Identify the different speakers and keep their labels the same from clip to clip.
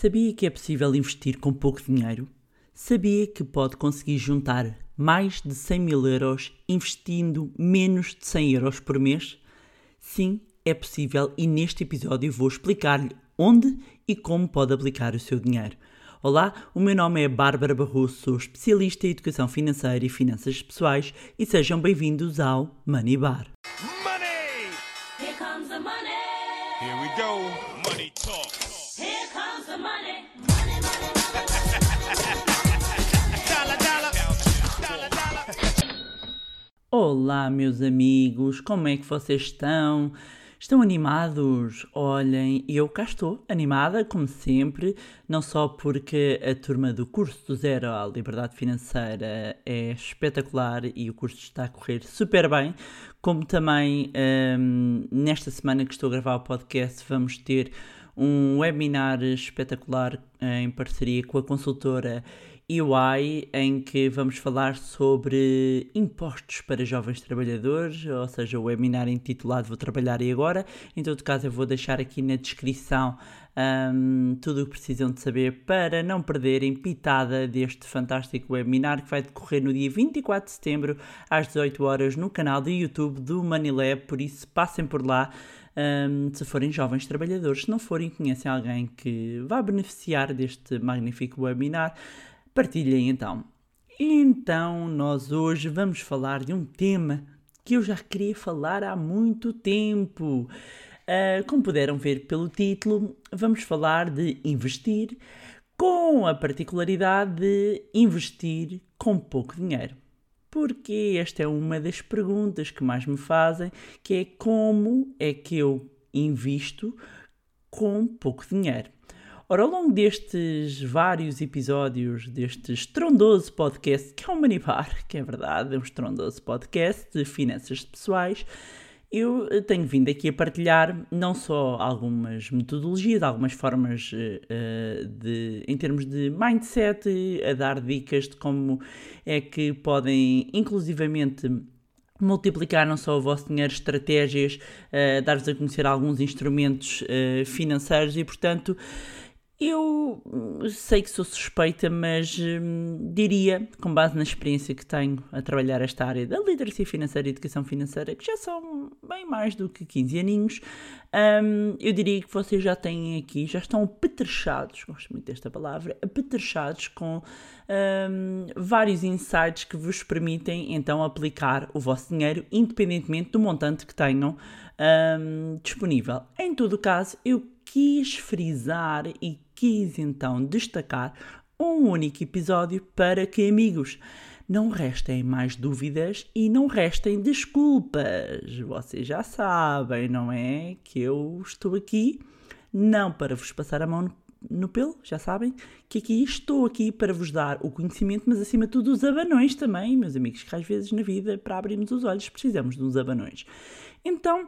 Speaker 1: Sabia que é possível investir com pouco dinheiro? Sabia que pode conseguir juntar mais de 100 mil euros investindo menos de 100 euros por mês? Sim, é possível e neste episódio vou explicar-lhe onde e como pode aplicar o seu dinheiro. Olá, o meu nome é Bárbara Barroso, sou especialista em educação financeira e finanças pessoais e sejam bem-vindos ao Money Bar.
Speaker 2: Money!
Speaker 3: Here comes the money.
Speaker 2: Here we go.
Speaker 1: Olá, meus amigos, como é que vocês estão? Estão animados? Olhem, eu cá estou, animada, como sempre, não só porque a turma do curso do Zero à Liberdade Financeira é espetacular e o curso está a correr super bem, como também hum, nesta semana que estou a gravar o podcast vamos ter um webinar espetacular eh, em parceria com a consultora EY, em que vamos falar sobre impostos para jovens trabalhadores, ou seja, o webinar intitulado Vou Trabalhar e Agora. Em todo caso, eu vou deixar aqui na descrição hum, tudo o que precisam de saber para não perderem pitada deste fantástico webinar que vai decorrer no dia 24 de setembro às 18 horas no canal do YouTube do Manilab, por isso passem por lá. hum, se forem jovens trabalhadores, se não forem, conhecem alguém que vá beneficiar deste magnífico webinar, partilhem então. Então, nós hoje vamos falar de um tema que eu já queria falar há muito tempo. Ah, como puderam ver pelo título, vamos falar de investir com a particularidade de investir com pouco dinheiro. Porque esta é uma das perguntas que mais me fazem, que é como é que eu invisto com pouco dinheiro. Ora, ao longo destes vários episódios deste estrondoso podcast, que é um Manibar, que é verdade, é um estrondoso podcast de finanças pessoais, eu eh, tenho vindo aqui a partilhar não só algumas metodologias, algumas formas eh, de, em termos de mindset, a dar dicas de como é que podem, inclusivamente, multiplicar não só o vosso dinheiro, estratégias, eh, dar-vos a conhecer alguns instrumentos eh, financeiros e, portanto, eu sei que sou suspeita, mas hum, diria, com base na experiência que tenho a trabalhar esta área da literacia financeira e educação financeira, que já são bem mais do que 15 aninhos, hum, eu diria que vocês já têm aqui, já estão apetrechados, gosto muito desta palavra, apetrechados com hum, vários insights que vos permitem então aplicar o vosso dinheiro, independentemente do montante que tenham hum, disponível. Em todo o caso, eu quis frisar e quis então destacar um único episódio para que, amigos, não restem mais dúvidas e não restem desculpas. Vocês já sabem, não é? Que eu estou aqui não para vos passar a mão no, no pelo, já sabem, que aqui estou aqui para vos dar o conhecimento, mas acima de tudo os abanões também, meus amigos, que às vezes na vida, para abrirmos os olhos, precisamos de uns abanões. Então,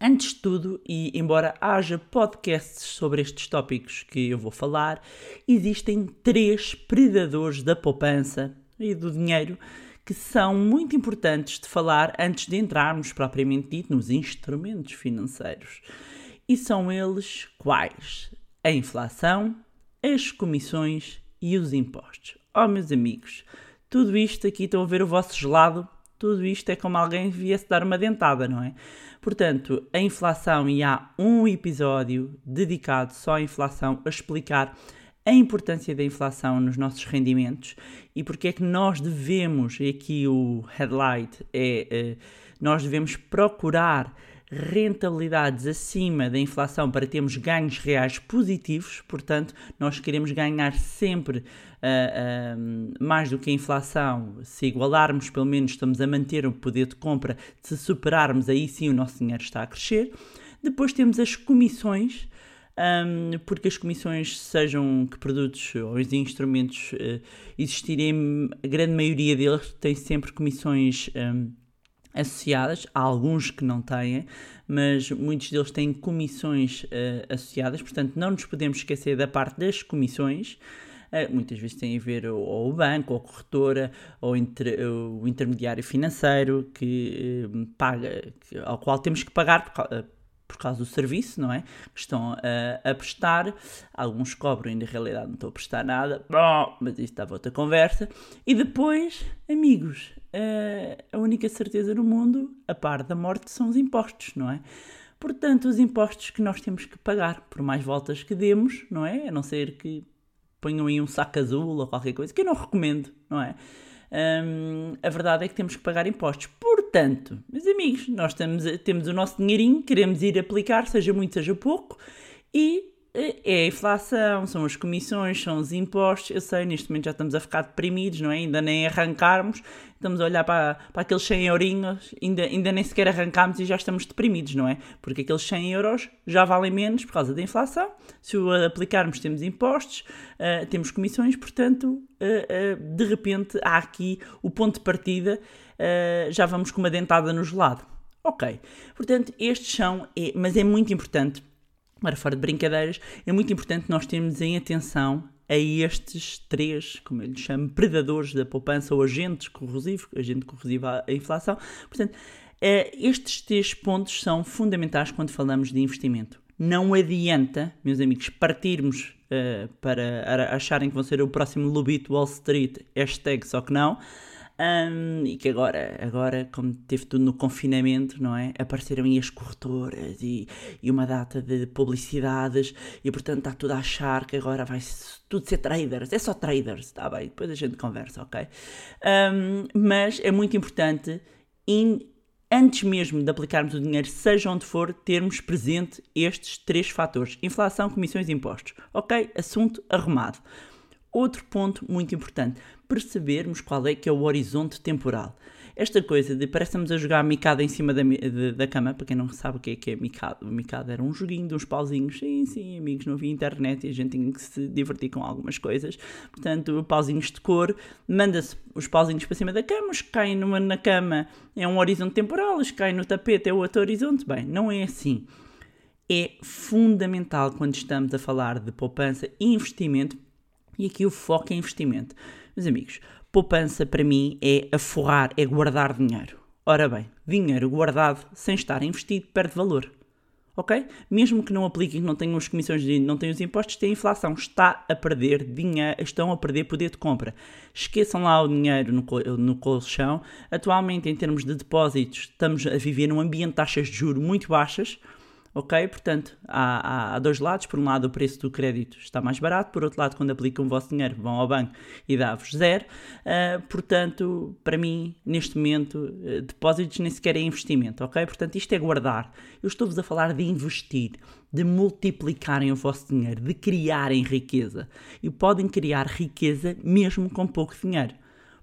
Speaker 1: Antes de tudo, e embora haja podcasts sobre estes tópicos que eu vou falar, existem três predadores da poupança e do dinheiro que são muito importantes de falar antes de entrarmos propriamente dito nos instrumentos financeiros. E são eles quais? A inflação, as comissões e os impostos. Oh, meus amigos, tudo isto aqui estão a ver o vosso gelado, tudo isto é como alguém viesse dar uma dentada, não é? Portanto, a inflação, e há um episódio dedicado só à inflação, a explicar a importância da inflação nos nossos rendimentos e porque é que nós devemos, e aqui o headlight é, eh, nós devemos procurar rentabilidades acima da inflação para termos ganhos reais positivos, portanto, nós queremos ganhar sempre uh, uh, mais do que a inflação. Se igualarmos, pelo menos estamos a manter o poder de compra, se superarmos, aí sim o nosso dinheiro está a crescer. Depois temos as comissões. Um, porque as comissões, sejam que produtos ou os instrumentos uh, existirem, a grande maioria deles tem sempre comissões um, associadas, há alguns que não têm, mas muitos deles têm comissões uh, associadas, portanto não nos podemos esquecer da parte das comissões. Uh, muitas vezes tem a ver ou o banco, ou a corretora, ou inter, o intermediário financeiro que uh, paga, que, ao qual temos que pagar por causa do serviço, não é? Que estão a, a prestar. Alguns cobram e na realidade não estão a prestar nada. Bom, mas isso estava outra conversa. E depois, amigos, eh, a única certeza no mundo, a par da morte, são os impostos, não é? Portanto, os impostos que nós temos que pagar, por mais voltas que demos, não é? A não ser que ponham aí um saco azul ou qualquer coisa, que eu não recomendo, não é? Hum, a verdade é que temos que pagar impostos. Portanto, meus amigos, nós temos, o nosso dinheirinho, queremos ir aplicar, seja muito, seja pouco, e é a inflação, são as comissões, são os impostos. Eu sei, neste momento já estamos a ficar deprimidos, não é? Ainda nem arrancarmos, estamos a olhar para, para aqueles 100 eurinhos, ainda, ainda nem sequer arrancámos e já estamos deprimidos, não é? Porque aqueles 100 euros já valem menos por causa da inflação. Se o aplicarmos, temos impostos, eh, temos comissões, portanto, eh, eh, de repente há aqui o ponto de partida, já vamos com uma dentada no gelado. Ok, portanto, estes são, é- mas é muito importante Agora, fora de brincadeiras, é muito importante nós termos em atenção a estes três, como eu lhes chamo, predadores da poupança ou agentes corrosivos, agente corrosivo à inflação. Portanto, eh, estes três pontos são fundamentais quando falamos de investimento. Não adianta, meus amigos, partirmos eh, para acharem que vão ser o próximo Lobito Wall Street, hashtag só que não, Hum, e que agora, agora, como teve tudo no confinamento, não é? Apareceram aí as corretoras e, e uma data de publicidades, e portanto está tudo a achar que agora vai tudo ser traders. É só traders, está bem? Depois a gente conversa, ok? Hum, mas é muito importante, in- antes mesmo de aplicarmos o dinheiro, seja onde for, termos presente estes três fatores: inflação, comissões e impostos. Ok? Assunto arrumado. Outro ponto muito importante, percebermos qual é que é o horizonte temporal. Esta coisa de parece-nos a jogar micada em cima da, de- da cama, para quem não sabe o que é que é micada, micada era um joguinho de uns pauzinhos, sim, sim, amigos, não havia internet e a gente tinha que se divertir com algumas coisas. Portanto, pauzinhos de cor, manda-se os pauzinhos para cima da cama, os que caem numa, na cama é um horizonte temporal, os que caem no tapete é outro horizonte. Bem, não é assim é fundamental quando estamos a falar de poupança e investimento, e aqui o foco é investimento. Meus amigos, poupança para mim é aforrar, é guardar dinheiro. Ora bem, dinheiro guardado sem estar investido perde valor. Ok? Mesmo que não apliquem, que não tenham as comissões de não tenham os impostos, tem inflação, está a perder dinheiro, estão a perder poder de compra. Esqueçam lá o dinheiro no, no colchão. Atualmente, em termos de depósitos, estamos a viver num ambiente de taxas de juros muito baixas. Ok? Portanto, há, há- há dois lados. Por um lado, o preço do crédito está mais barato. Por outro lado, quando aplicam o vosso dinheiro, vão ao banco e dá-vos zero. Ah, portanto, para mim, neste momento, eh, depósitos nem sequer é investimento. Ok? Portanto, isto é guardar. Eu estou-vos a falar de investir, de multiplicarem o vosso dinheiro, de criarem riqueza. E podem criar riqueza mesmo com pouco dinheiro.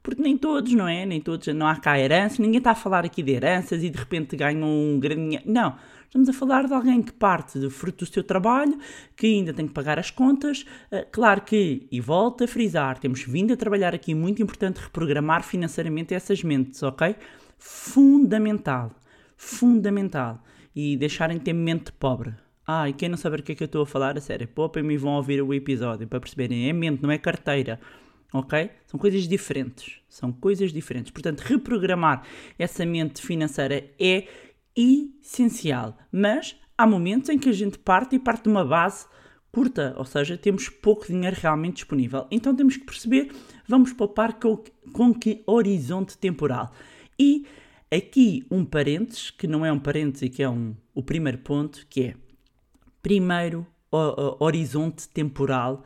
Speaker 1: Porque nem todos, não é? Nem todos, não há cá heranças, ninguém está a falar aqui de heranças e de repente ganham um grande dinheiro. Não, estamos a falar de alguém que parte do fruto do seu trabalho, que ainda tem que pagar as contas. Ah, Claro que, e volto a frisar, temos vindo a trabalhar aqui, muito importante, reprogramar financeiramente essas mentes, ok? Fundamental, fundamental. E deixarem de ter mente pobre. Ah, e quem não saber o que é que eu estou a falar, a sério, poupem-me e vão ouvir o episódio para perceberem. É mente, não é carteira. Ok? São coisas diferentes. São coisas diferentes. Portanto, reprogramar essa mente financeira é essencial. Mas há momentos em que a gente parte e parte de uma base curta, ou seja, temos pouco dinheiro realmente disponível. Então temos que perceber, vamos poupar com, com que horizonte temporal. E aqui um parênteses, que não é um parênteses e que é um, o primeiro ponto, que é primeiro o- o- horizonte temporal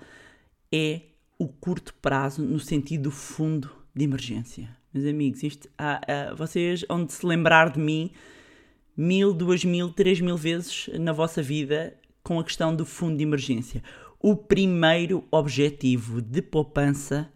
Speaker 1: é o curto prazo no sentido do fundo de emergência. Meus amigos, isto, há- há- vocês hão de se lembrar de mim mil, duas mil, três mil vezes na vossa vida com a questão do fundo de emergência. O primeiro objetivo de poupança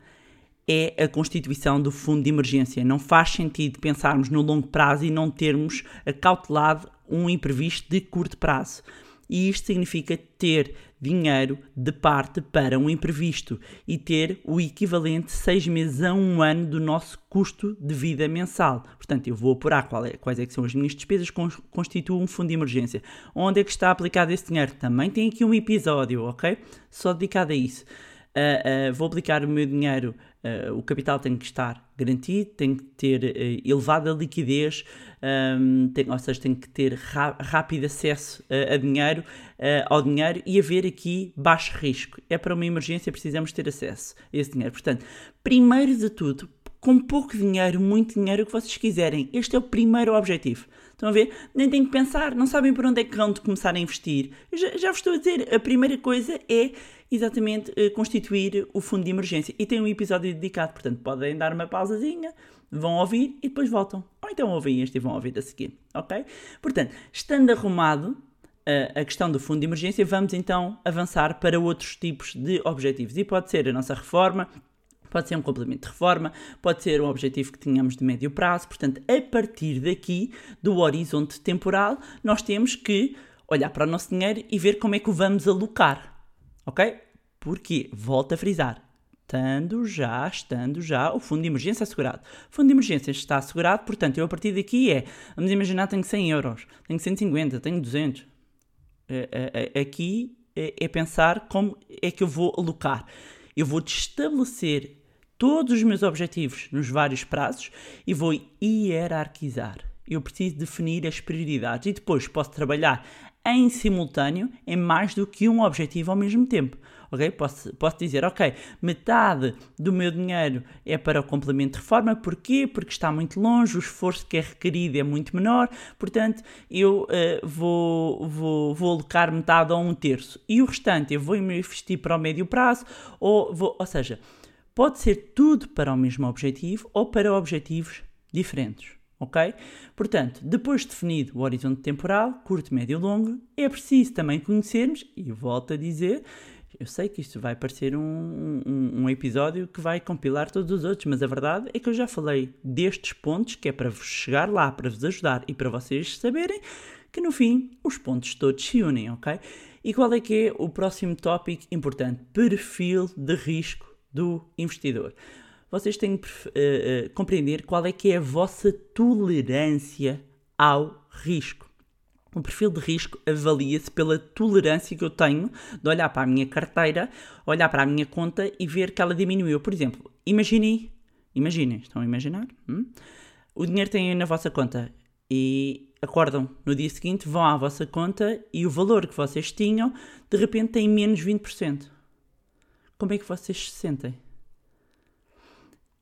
Speaker 1: é a constituição do fundo de emergência. Não faz sentido pensarmos no longo prazo e não termos acautelado um imprevisto de curto prazo. E isto significa ter dinheiro de parte para um imprevisto e ter o equivalente seis meses a um ano do nosso custo de vida mensal. Portanto, eu vou apurar é- quais é que são as minhas despesas, cons- constituo um fundo de emergência. Onde é que está aplicado esse dinheiro? Também tem aqui um episódio, ok? Só dedicado a isso. Uh, uh, vou aplicar o meu dinheiro, uh, o capital tem que estar garantido, tem que ter uh, elevada liquidez, um, tem, ou seja, tem que ter rápido acesso a dinheiro, ao dinheiro e haver aqui baixo risco. É para uma emergência, precisamos ter acesso a esse dinheiro. Portanto, primeiro de tudo, com pouco dinheiro, muito dinheiro, o que vocês quiserem. Este é o primeiro objetivo. Estão a ver? Nem têm que pensar, não sabem por onde é que vão de começar a investir. Eu Já, já vos estou a dizer, a primeira coisa é exatamente eh, constituir o fundo de emergência. E tem um episódio dedicado, portanto podem dar uma pausazinha, vão ouvir e depois voltam. Ou então ouvem este e vão ouvir a seguir, ok? Portanto, estando arrumado eh, a questão do fundo de emergência, vamos então avançar para outros tipos de objetivos. E pode ser a nossa reforma, Pode ser um complemento de reforma, pode ser um objetivo que tenhamos de médio prazo. Portanto, a partir daqui, do horizonte temporal, nós temos que olhar para o nosso dinheiro e ver como é que o vamos alocar. Ok? Porque, volto a frisar, estando já, estando já o fundo de emergência assegurado. O fundo de emergência está assegurado, portanto, eu a partir daqui é, vamos imaginar, tenho 100 euros, tenho 150, tenho 200. É, é, é, Aqui é, é pensar como é que eu vou alocar. Eu vou estabelecer todos os meus objetivos nos vários prazos e vou hierarquizar. Eu preciso definir as prioridades e depois posso trabalhar em simultâneo em mais do que um objetivo ao mesmo tempo. Ok? Posso, posso dizer, ok, metade do meu dinheiro é para o complemento de reforma, porquê? Porque está muito longe, o esforço que é requerido é muito menor, portanto eu eh, vou, vou, vou alocar metade a um terço e o restante eu vou investir para o médio prazo, ou, vou, ou seja, pode ser tudo para o mesmo objetivo ou para objetivos diferentes. Ok? Portanto, depois de definido o horizonte temporal, curto, médio e longo, é preciso também conhecermos, e volto a dizer, eu sei que isto vai parecer um, um, um episódio que vai compilar todos os outros, mas a verdade é que eu já falei destes pontos, que é para vos chegar lá, para vos ajudar e para vocês saberem que no fim os pontos todos se unem, ok? E qual é que é o próximo tópico importante? Perfil de risco do investidor. Vocês têm que uh, uh, compreender qual é que é a vossa tolerância ao risco. O perfil de risco avalia-se pela tolerância que eu tenho de olhar para a minha carteira, olhar para a minha conta e ver que ela diminuiu. Por exemplo, imaginem, imaginem, estão a imaginar? Hum? O dinheiro tem na vossa conta e acordam no dia seguinte, vão à vossa conta e o valor que vocês tinham de repente tem menos 20%. Como é que vocês se sentem?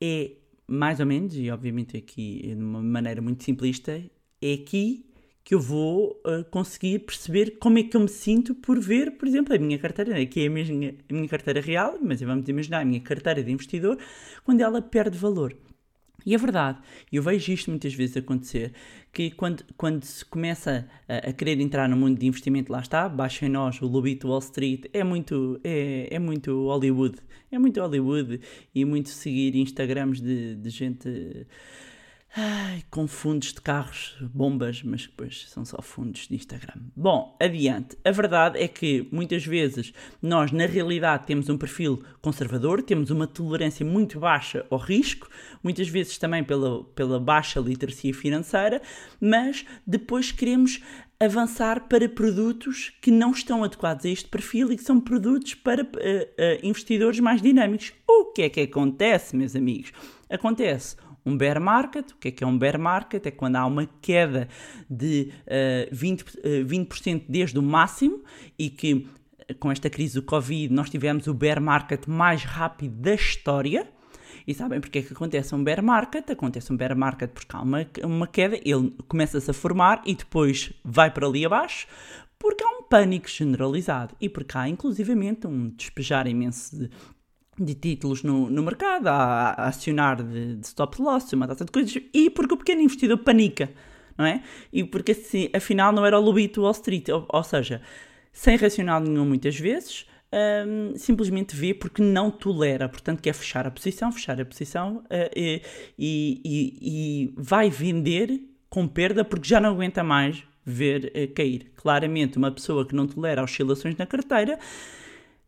Speaker 1: É mais ou menos, e obviamente aqui de uma maneira muito simplista, é aqui que eu vou uh, conseguir perceber como é que eu me sinto por ver, por exemplo, a minha carteira, né, que é a minha, a minha carteira real, mas vamos imaginar a minha carteira de investidor, quando ela perde valor. E é verdade, eu vejo isto muitas vezes acontecer, que quando, quando se começa a, a querer entrar no mundo de investimento, lá está, baixa em nós, o lobito Wall Street, é muito, é, é muito Hollywood, é muito Hollywood e muito seguir Instagrams de, de gente ai, com fundos de carros, bombas, mas depois são só fundos de Instagram. Bom, adiante. A verdade é que muitas vezes nós, na realidade, temos um perfil conservador, temos uma tolerância muito baixa ao risco, muitas vezes também pela, pela baixa literacia financeira, mas depois queremos avançar para produtos que não estão adequados a este perfil e que são produtos para uh, uh, investidores mais dinâmicos. O que é que acontece, meus amigos? Acontece um bear market. O que é que é um bear market? É quando há uma queda de uh, 20%, uh, 20 desde o máximo e que com esta crise do Covid nós tivemos o bear market mais rápido da história. E sabem porque é que acontece um bear market? Acontece um bear market porque há uma, uma queda, ele começa-se a formar e depois vai para ali abaixo, porque há um pânico generalizado e porque há inclusivamente um despejar imenso de, de títulos no, no mercado, a, a acionar de, de stop loss, uma data de coisas, e porque o pequeno investidor panica, não é? E porque assim, afinal não era o lobito Wall Street, ou, ou seja, sem racional nenhum muitas vezes, um, simplesmente vê porque não tolera, portanto quer fechar a posição, fechar a posição uh, e, e, e, vai vender com perda porque já não aguenta mais ver uh, cair. Claramente, uma pessoa que não tolera oscilações na carteira,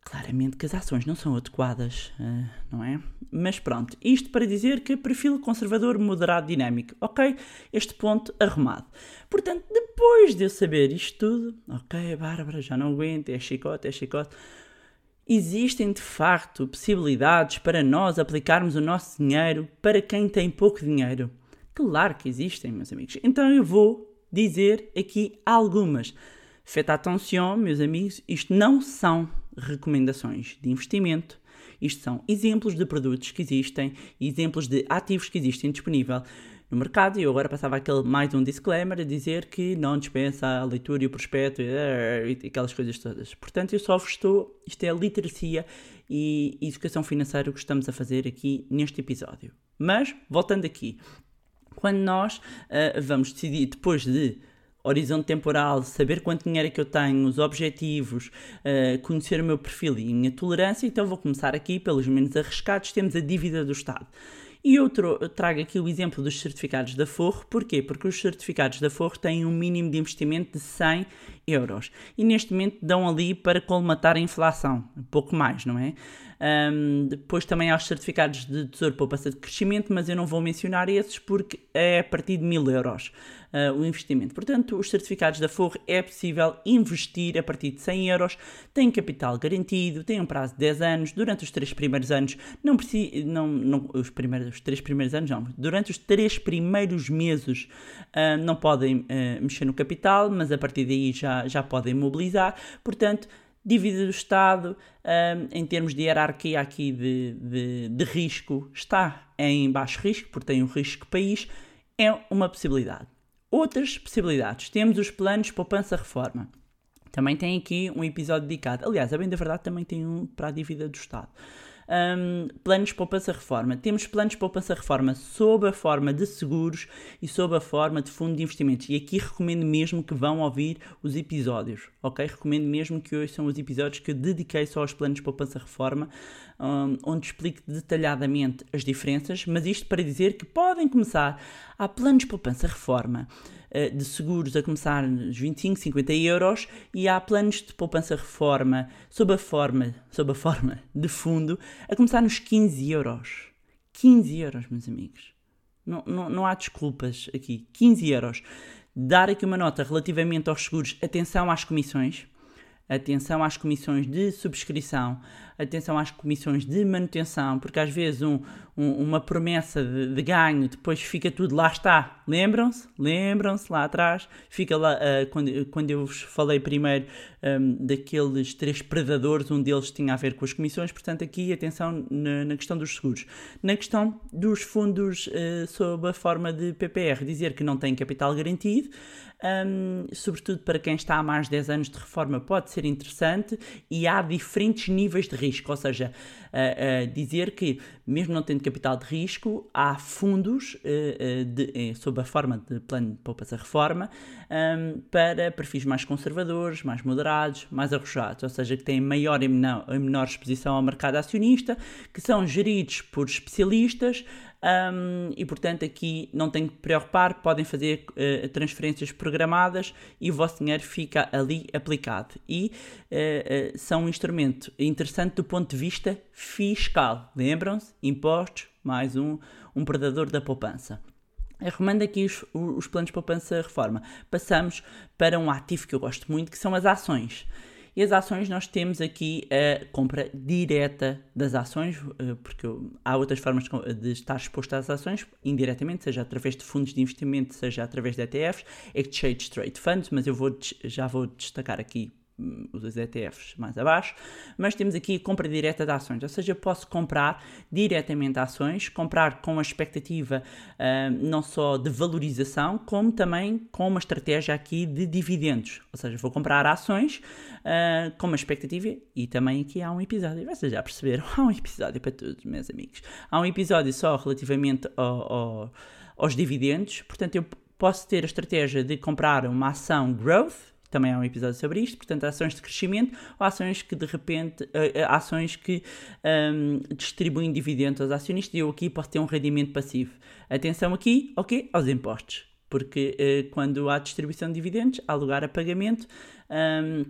Speaker 1: claramente que as ações não são adequadas, uh, não é? Mas pronto, isto para dizer que perfil conservador, moderado, dinâmico, ok? Este ponto arrumado. Portanto, depois de eu saber isto tudo, ok, Bárbara, já não aguento, é chicote, é chicote Existem de facto possibilidades para nós aplicarmos o nosso dinheiro para quem tem pouco dinheiro? Claro que existem, meus amigos. Então eu vou dizer aqui algumas. Faites attention, meus amigos, isto não são recomendações de investimento, isto são exemplos de produtos que existem, exemplos de ativos que existem disponível no mercado. E eu agora passava aquele mais um disclaimer a dizer que não dispensa a leitura e o prospecto e, e aquelas coisas todas. Portanto, eu só vos estou. Isto é a literacia e educação financeira que estamos a fazer aqui neste episódio. Mas, voltando aqui, quando nós uh, vamos decidir, depois de horizonte temporal, saber quanto dinheiro é que eu tenho, os objetivos, uh, conhecer o meu perfil e a minha tolerância, então vou começar aqui pelos menos arriscados, temos a dívida do Estado. E eu trago aqui o exemplo dos certificados da Forro, porquê? Porque os certificados da Forro têm um mínimo de investimento de 100 euros e neste momento dão ali para colmatar a inflação, pouco mais, não é? Um, depois também há os certificados de Tesouro Poupança de Crescimento, mas eu não vou mencionar esses porque é a partir de 1000 euros uh, o investimento. Portanto, os certificados da Forro é possível investir a partir de 100 euros, tem capital garantido, tem um prazo de 10 anos, durante os 3 primeiros anos, não precisa, não, não, os, primeiros, os 3 primeiros anos não, durante os 3 primeiros meses uh, não podem uh, mexer no capital, mas a partir daí já, já podem mobilizar, portanto, dívida do Estado, um, em termos de hierarquia aqui de, de, de, risco, está em baixo risco, porque tem um risco país, é uma possibilidade. Outras possibilidades, temos os planos poupança-reforma. Também tem aqui um episódio dedicado. Aliás, a bem da verdade, também tem um para a dívida do Estado um, planos poupança-reforma. Temos planos poupança-reforma sob a forma de seguros e sob a forma de fundo de investimentos. E aqui recomendo mesmo que vão ouvir os episódios, ok? Recomendo mesmo que hoje são os episódios que dediquei só aos planos poupança-reforma, um, onde explico detalhadamente as diferenças, mas isto para dizer que podem começar. Há planos poupança-reforma eh, de seguros a começar nos 25, 50 euros e há planos de poupança-reforma sob a forma, sob a forma de fundo a começar nos 15 euros. 15 euros, meus amigos. Não, não, não há desculpas aqui. 15 euros. Dar aqui uma nota relativamente aos seguros. Atenção às comissões. Atenção às comissões de subscrição. Atenção às comissões de manutenção, porque às vezes um, um, uma promessa de, de, ganho depois fica tudo lá está. Lembram-se? Lembram-se lá atrás? Fica lá uh, quando, quando eu vos falei primeiro um, daqueles três predadores, um deles tinha a ver com as comissões, portanto, aqui atenção na, na questão dos seguros. Na questão dos fundos uh, sob a forma de PPR, dizer que não tem capital garantido. Um, sobretudo para quem está há mais de 10 anos de reforma, pode ser interessante e há diferentes níveis de risco, ou seja, uh, dizer que, mesmo não tendo capital de risco, há fundos uh, de, sob a forma de plano de poupança-reforma um, para perfis mais conservadores, mais moderados, mais arrojados, ou seja, que têm maior e menor, menor exposição ao mercado acionista, que são geridos por especialistas um, e portanto aqui não tem que preocupar, podem fazer uh, transferências programadas e o vosso dinheiro fica ali aplicado. E uh, uh, são um instrumento interessante do ponto de vista fiscal. Lembram-se? Impostos, mais um, um predador da poupança. Recomendo aqui os, os planos de poupança reforma. Passamos para um ativo que eu gosto muito, que são as ações. E as ações nós temos aqui a compra direta das ações, eh, porque há outras formas de estar exposto às ações, indiretamente, seja através de fundos de investimento, seja através de ETFs, Exchange Trade Funds, mas eu vou, já vou destacar aqui os ETFs mais abaixo, mas temos aqui compra direta de ações, ou seja, posso comprar diretamente ações, comprar com a expectativa uh, não só de valorização, como também com uma estratégia aqui de dividendos, ou seja, vou comprar ações uh, com uma expectativa e também aqui há um episódio, vocês já perceberam, há um episódio para todos, meus amigos, há um episódio só relativamente ao, ao, aos dividendos, portanto eu posso ter a estratégia de comprar uma ação growth, também há um episódio sobre isto, portanto, ações de crescimento ou ações que de repente, uh, ações que um, distribuem dividendos aos acionistas e eu aqui posso ter um rendimento passivo. Atenção aqui, ok, aos impostos, porque uh, quando há distribuição de dividendos, há lugar a pagamento. Um,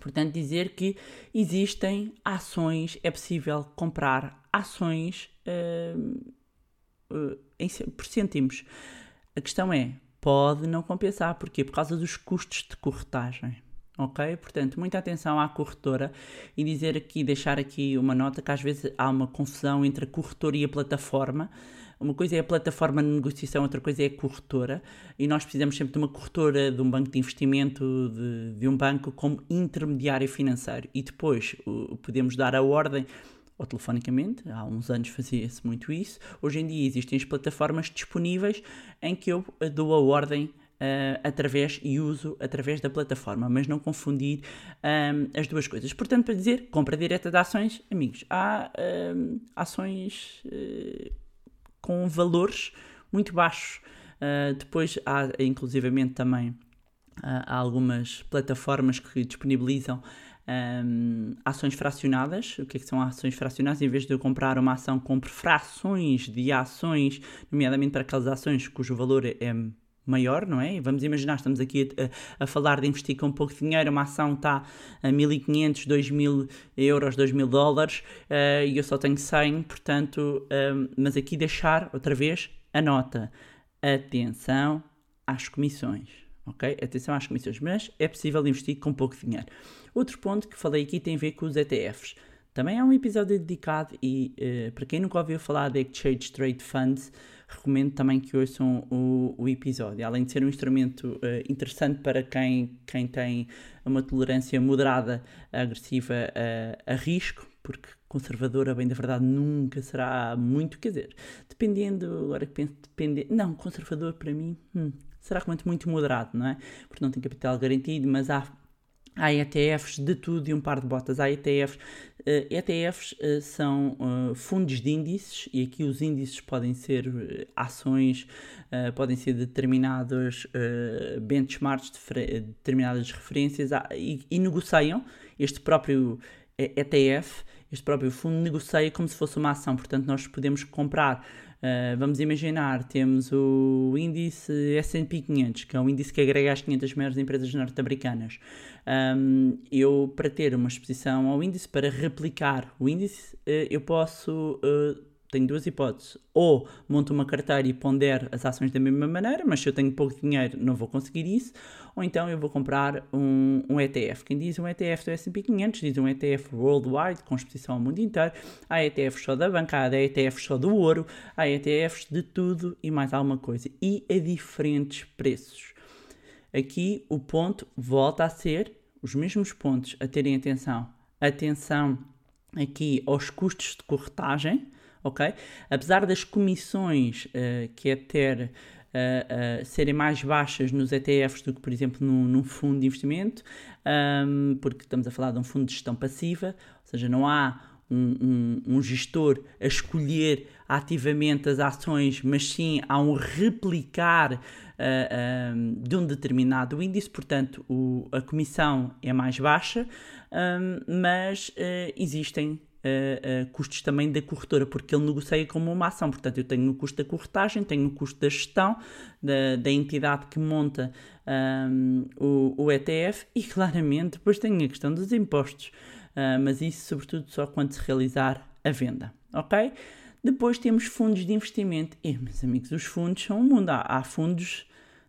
Speaker 1: portanto, dizer que existem ações, é possível comprar ações uh, em, por cêntimos. A questão é, pode não compensar. Porquê? Por causa dos custos de corretagem. ok? Portanto, muita atenção à corretora e dizer aqui, deixar aqui uma nota que às vezes há uma confusão entre a corretora e a plataforma. Uma coisa é a plataforma de negociação, outra coisa é a corretora, e nós precisamos sempre de uma corretora, de um banco de investimento, de, de um banco como intermediário financeiro. E depois podemos dar a ordem ou telefonicamente, há uns anos fazia-se muito isso. Hoje em dia existem as plataformas disponíveis em que eu uh, dou a ordem uh, através e uso através da plataforma, mas não confundir um, as duas coisas. Portanto, para dizer, compra direta de ações, amigos, há um, ações uh, com valores muito baixos. Uh, depois há, inclusivamente, também há algumas plataformas que disponibilizam um, ações fracionadas. O que, é que são ações fracionadas? Em vez de eu comprar uma ação, compro frações de ações, nomeadamente para aquelas ações cujo valor é maior, não é? Vamos imaginar, estamos aqui a, a, falar de investir com pouco dinheiro, uma ação está a 1500, 2000 euros, 2000 dólares uh, e eu só tenho 100, portanto, um, mas aqui deixar outra vez a nota. Atenção às comissões, ok? Atenção às comissões, mas é possível investir com pouco dinheiro. Outro ponto que falei aqui tem a ver com os ETFs. Também há um episódio dedicado e uh, para quem nunca ouviu falar de Exchange Trade Funds, recomendo também que ouçam o, o episódio. Além de ser um instrumento uh, interessante para quem, quem tem uma tolerância moderada, agressiva a, a risco, porque conservador, a bem da verdade, nunca será muito, quer dizer, dependendo, agora que penso, depende, não, conservador para mim, hum, será muito, muito moderado, não é? Porque não tem capital garantido, mas há Há ETFs de tudo e um par de botas. Há ETFs. Uh, ETFs uh, são uh, fundos de índices e aqui os índices podem ser ações, podem ser determinados benchmarks, de determinadas referências e, e negociam este próprio ETF, este próprio fundo negocia como se fosse uma ação. Portanto, nós podemos comprar Uh, vamos imaginar, temos o índice S&P 500, que é um índice que agrega as 500 maiores empresas norte-americanas. Um, eu, para ter uma exposição ao índice, para replicar o índice, uh, eu posso... Uh, tenho duas hipóteses. Ou monto uma carteira e pondero as ações da mesma maneira, mas se eu tenho pouco dinheiro não vou conseguir isso. Ou então eu vou comprar um, um ETF. Quem diz um ETF do S&P 500 diz um ETF worldwide, com exposição ao mundo inteiro. Há ETFs só da banca, há ETFs só do ouro, há ETFs de tudo e mais alguma coisa. E a diferentes preços. Aqui o ponto volta a ser os mesmos pontos a terem atenção. Atenção aqui aos custos de corretagem, ok? Apesar das comissões uh, que é ter uh, uh, serem mais baixas nos ETFs do que, por exemplo, num, num fundo de investimento, um, porque estamos a falar de um fundo de gestão passiva, ou seja, não há um, um, um, gestor a escolher ativamente as ações, mas sim há um replicar uh, de um determinado índice, portanto o, a comissão é mais baixa, mas existem uh, custos também da corretora, porque ele negocia como uma ação. Portanto, eu tenho o custo da corretagem, tenho o custo da gestão da, da entidade que monta um, o, o, ETF e, claramente, depois tenho a questão dos impostos. Uh, mas isso, sobretudo, só quando se realizar a venda. Ok? Depois temos fundos de investimento. E, meus amigos, os fundos são um mundo. Há, há fundos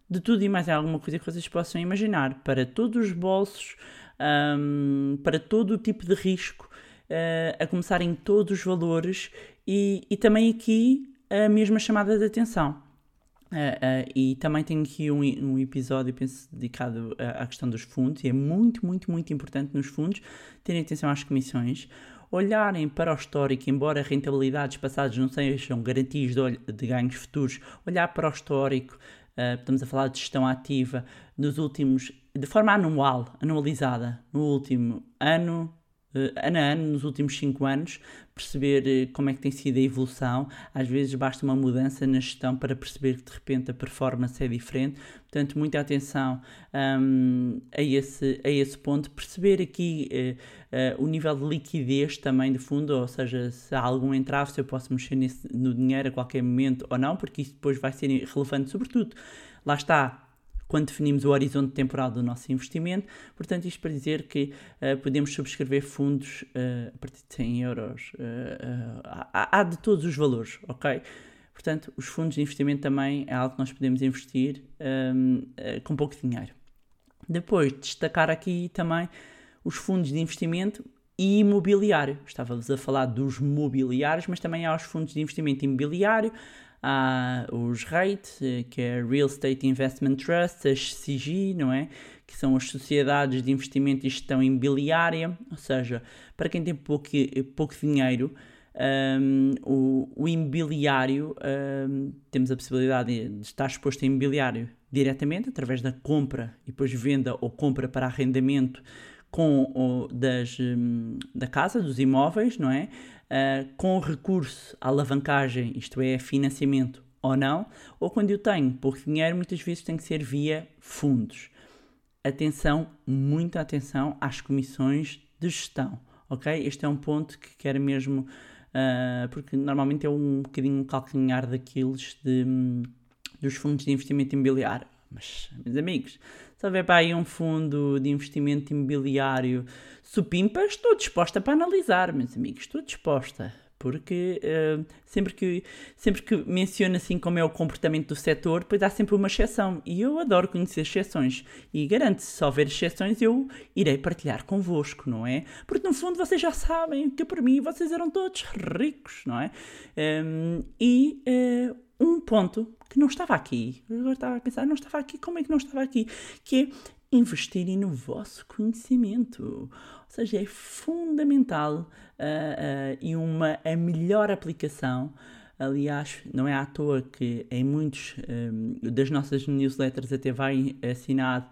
Speaker 1: de tudo e mais alguma coisa que vocês possam imaginar, para todos os bolsos, um, para todo o tipo de risco uh, a começar em todos os valores e, e também aqui a mesma chamada de atenção. Uh, uh, e também tenho aqui um, um episódio, penso, dedicado à, à, questão dos fundos, e é muito, muito, muito importante nos fundos terem atenção às comissões, olharem para o histórico, embora rentabilidades passadas não sejam garantias de, de ganhos futuros, olhar para o histórico, uh, estamos a falar de gestão ativa, nos últimos, de forma anual, anualizada, no último ano, ano a ano, nos últimos 5 anos, perceber uh, como é que tem sido a evolução. Às vezes basta uma mudança na gestão para perceber que de repente a performance é diferente. Portanto, muita atenção um, a, esse, a esse ponto. Perceber aqui uh, o nível de liquidez também do fundo, ou seja, se há algum entrave, se eu posso mexer nesse, no dinheiro a qualquer momento ou não, porque isso depois vai ser relevante, sobretudo. Lá está, quando definimos o horizonte temporal do nosso investimento. Portanto, isto para dizer que uh, podemos subscrever fundos uh, a partir de 100 euros. Uh, há, há, de todos os valores, ok? Portanto, os fundos de investimento também é algo que nós podemos investir um, com pouco dinheiro. Depois, destacar aqui também os fundos de investimento e imobiliário. Estava-vos a falar dos mobiliários, mas também há os fundos de investimento imobiliário, há os REIT, eh, que é Real Estate Investment Trust, as CG, não é? Que são as sociedades de investimento e gestão imobiliária, ou seja, para quem tem pouco, pouco dinheiro, um, o, o, imobiliário, um, temos a possibilidade de, estar exposto a imobiliário diretamente, através da compra e depois venda ou compra para arrendamento com o, das, um, da casa, dos imóveis, não é? Uh, com recurso à alavancagem, isto é, financiamento ou não, ou quando eu tenho pouco dinheiro, muitas vezes tem que ser via fundos. Atenção, muita atenção às comissões de gestão, ok? Este é um ponto que quero mesmo, uh, porque normalmente é um bocadinho um calcanhar daqueles de, um, dos fundos de investimento imobiliário. Mas, meus amigos, se houver para aí um fundo de investimento imobiliário supimpa, estou disposta para analisar, meus amigos, estou disposta. Porque uh, sempre, que, sempre que menciono assim como é o comportamento do setor, depois há sempre uma exceção. E eu adoro conhecer exceções. E garanto se houver exceções, eu irei partilhar convosco, não é? Porque no fundo vocês já sabem que por mim vocês eram todos ricos, não é? Um, e uh, um ponto que não estava aqui. Agora estava a pensar, não estava aqui, como é que não estava aqui? Que é investirem no vosso conhecimento. Ou seja, é fundamental uh, uh, e uma a melhor aplicação. Aliás, não é à toa que em muitos um, das nossas newsletters até vai assinado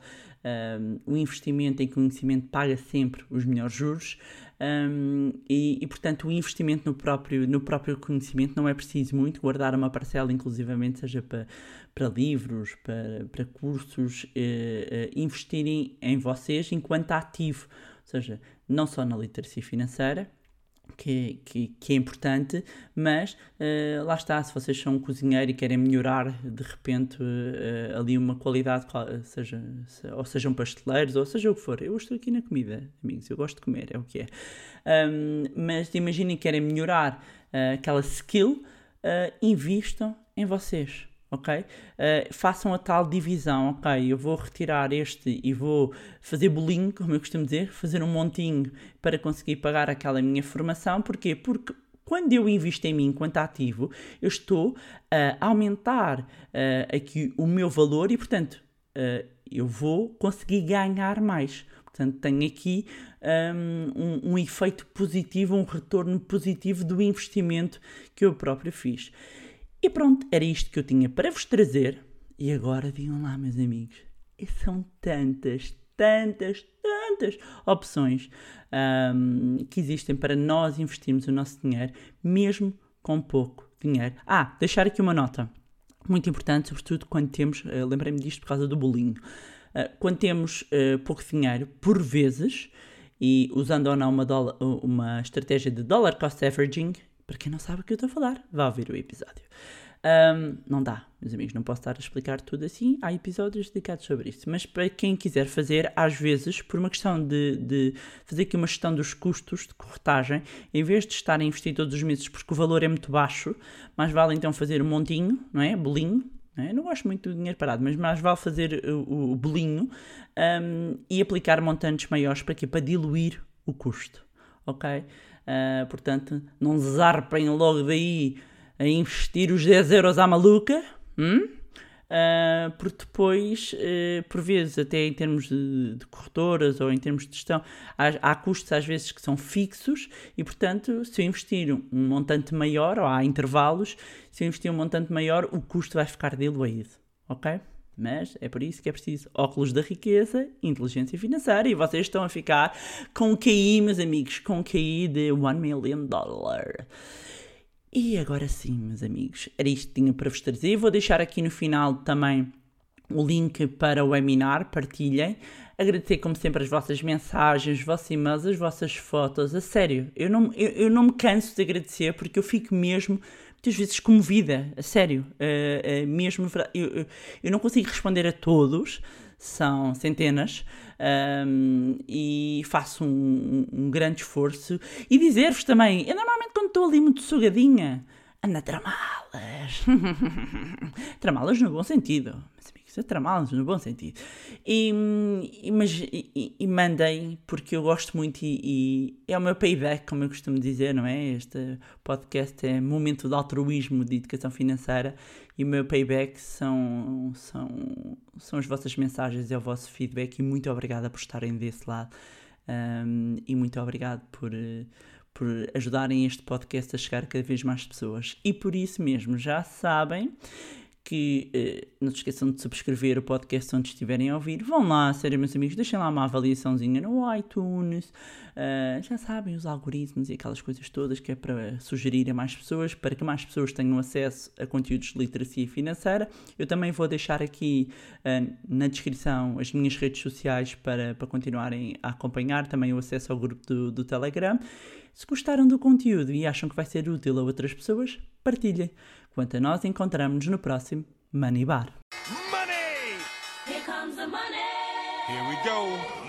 Speaker 1: um, o investimento em conhecimento paga sempre os melhores juros. Um, e, e, portanto o investimento no próprio, no próprio conhecimento não é preciso muito, guardar uma parcela inclusivamente seja para, para livros, para, para cursos, eh, eh, investirem em vocês enquanto ativo, ou seja, não só na literacia financeira, que, que, que, é importante, mas uh, lá está, se vocês são um cozinheiro e querem melhorar de repente uh, ali uma qualidade, seja, se, ou sejam pasteleiros, ou seja o que for, eu estou aqui na comida, amigos, eu gosto de comer, é o que é. Um, mas imaginem que querem melhorar uh, aquela skill, invistam em vocês ok? Uh, façam a tal divisão, ok? Eu vou retirar este e vou fazer bolinho, como eu costumo dizer, fazer um montinho para conseguir pagar aquela minha formação. Porquê? Porque quando eu invisto em mim enquanto ativo, eu estou a aumentar uh, aqui o meu valor e, portanto, uh, eu vou conseguir ganhar mais. Portanto, tenho aqui um, um, um efeito positivo, um retorno positivo do investimento que eu próprio fiz. E pronto, era isto que eu tinha para vos trazer. E agora digam lá, meus amigos, e são tantas, tantas, tantas opções um, que existem para nós investirmos o nosso dinheiro, mesmo com pouco dinheiro. Ah, deixar aqui uma nota muito importante, sobretudo quando temos, uh, lembrei-me disto por causa do bolinho, uh, quando temos uh, pouco dinheiro, por vezes, e usando ou não uma, uma estratégia de dollar cost averaging, para quem não sabe o que eu estou a falar, vá ouvir o episódio. Um, não dá, meus amigos, não posso estar a explicar tudo assim. Há episódios dedicados sobre isso. Mas para quem quiser fazer, às vezes, por uma questão de, de fazer aqui uma gestão dos custos de corretagem, em vez de estar a investir todos os meses porque o valor é muito baixo, mais vale então fazer um montinho, não é? Bolinho. Não, é? não gosto muito do dinheiro parado, mas mais vale fazer o, o bolinho um, e aplicar montantes maiores para quê? Para diluir o custo. Ok? Uh, portanto, não zarpem logo daí a investir os 10 euros à maluca, hum? uh, porque depois, uh, por vezes, até em termos de, de, corretoras ou em termos de gestão, há, há, custos às vezes que são fixos e, portanto, se eu investir um montante maior, ou há intervalos, se eu investir um montante maior, o custo vai ficar diluído, ok? Mas é por isso que é preciso óculos da riqueza, inteligência financeira, e vocês estão a ficar com QI, meus amigos, com QI de 1 million dollar. E agora sim, meus amigos, era isto que tinha para vos trazer. Vou deixar aqui no final também o link para o webinar, partilhem. Agradecer, como sempre, as vossas mensagens, os vossos e-mails, as vossas fotos. A sério, eu não, eu, eu não me canso de agradecer porque eu fico mesmo muitas vezes comovida, a sério, uh, uh, mesmo, eu, eu não consigo responder a todos, são centenas, um, e faço um, um, grande esforço. E dizer-vos também, eu normalmente quando estou ali muito sugadinha, ando a tramalas. tramalas no bom sentido, meus amigos. a tramá-los no bom sentido. E, e, mas, e, e mandem, porque eu gosto muito e, é o meu payback, como eu costumo dizer, não é? Este podcast é momento de altruísmo de educação financeira e o meu payback são, são, são as vossas mensagens e o vosso feedback e muito obrigada por estarem desse lado um, e muito obrigado por, por ajudarem este podcast a chegar a cada vez mais pessoas. E por isso mesmo, já sabem que eh, não se esqueçam de subscrever o podcast onde estiverem a ouvir. Vão lá, sério, meus amigos, deixem lá uma avaliaçãozinha no iTunes. Uh, já sabem, os algoritmos e aquelas coisas todas que é para sugerir a mais pessoas, para que mais pessoas tenham acesso a conteúdos de literacia financeira. Eu também vou deixar aqui uh, na descrição as minhas redes sociais para, para continuarem a acompanhar, também o acesso ao grupo do, do Telegram. Se gostaram do conteúdo e acham que vai ser útil a outras pessoas, partilhem. Quanto a nós, encontramos-nos no próximo Money Bar.
Speaker 2: Money!
Speaker 3: Here comes the money.
Speaker 2: Here we go.